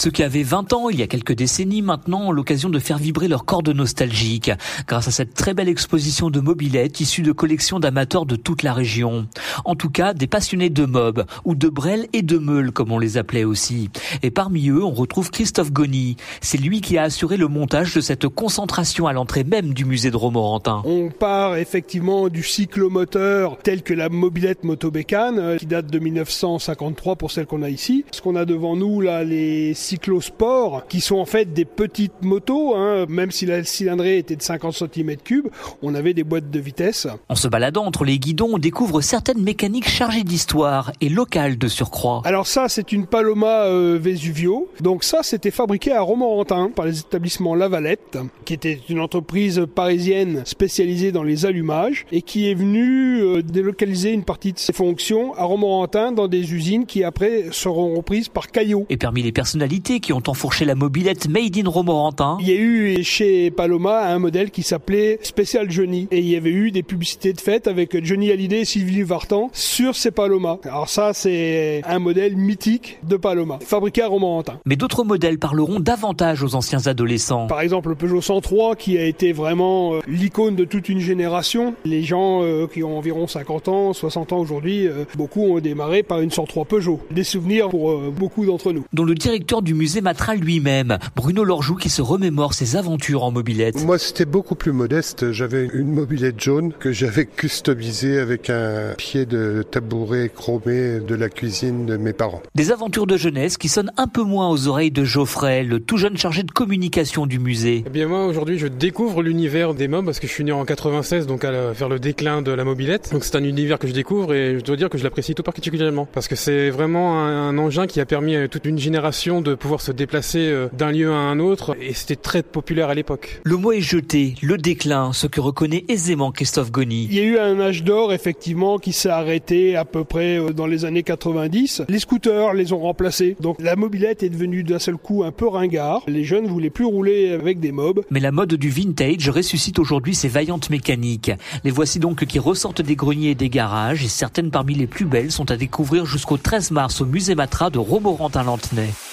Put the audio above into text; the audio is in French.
Ceux qui avaient 20 ans il y a quelques décennies maintenant ont l'occasion de faire vibrer leur cordes nostalgiques grâce à cette très belle exposition de mobilettes issues de collections d'amateurs de toute la région. En tout cas, des passionnés de mob ou de brel et de meule comme on les appelait aussi. Et parmi eux, on retrouve Christophe Goni. C'est lui qui a assuré le montage de cette concentration à l'entrée même du musée de Romorantin. On part effectivement du cyclomoteur tel que la mobilette motobécane euh, qui date de 1953 pour celle qu'on a ici. Ce qu'on a devant nous là, les cyclosports, qui sont en fait des petites motos, hein. même si la cylindrée était de 50 cm3, on avait des boîtes de vitesse. En se baladant entre les guidons, on découvre certaines mécaniques chargées d'histoire et locales de surcroît. Alors ça, c'est une Paloma euh, Vesuvio. Donc ça, c'était fabriqué à Romorantin par les établissements Lavalette, qui était une entreprise parisienne spécialisée dans les allumages et qui est venue euh, délocaliser une partie de ses fonctions à Romorantin dans des usines qui après seront reprises par Caillot. Et parmi les personnalités qui ont enfourché la mobilette Made in Romorantin. Il y a eu chez Paloma un modèle qui s'appelait Special Johnny et il y avait eu des publicités de fête avec Johnny Hallyday et Sylvie Vartan sur ces Paloma. Alors ça c'est un modèle mythique de Paloma, fabriqué à Romorantin. Mais d'autres modèles parleront davantage aux anciens adolescents. Par exemple le Peugeot 103 qui a été vraiment euh, l'icône de toute une génération. Les gens euh, qui ont environ 50 ans, 60 ans aujourd'hui, euh, beaucoup ont démarré par une 103 Peugeot. Des souvenirs pour beaucoup d'entre nous. Dont le directeur du du musée Matra lui-même, Bruno Lorjou qui se remémore ses aventures en mobilette. Moi c'était beaucoup plus modeste, j'avais une mobilette jaune que j'avais customisée avec un pied de tabouret chromé de la cuisine de mes parents. Des aventures de jeunesse qui sonnent un peu moins aux oreilles de Geoffrey, le tout jeune chargé de communication du musée. Eh bien moi aujourd'hui je découvre l'univers des mobs parce que je suis né en 96 donc à faire le déclin de la mobilette. Donc c'est un univers que je découvre et je dois dire que je l'apprécie tout particulièrement parce que c'est vraiment un, un engin qui a permis à toute une génération de pouvoir se déplacer euh, d'un lieu à un autre et c'était très populaire à l'époque. Le mot est jeté, le déclin, ce que reconnaît aisément Christophe Goni. Il y a eu un âge d'or effectivement qui s'est arrêté à peu près euh, dans les années 90. Les scooters les ont remplacés. Donc la mobilette est devenue d'un seul coup un peu ringard. Les jeunes voulaient plus rouler avec des mobs. Mais la mode du vintage ressuscite aujourd'hui ses vaillantes mécaniques. Les voici donc qui ressortent des greniers et des garages et certaines parmi les plus belles sont à découvrir jusqu'au 13 mars au musée Matra de Romorantin-Lantenay.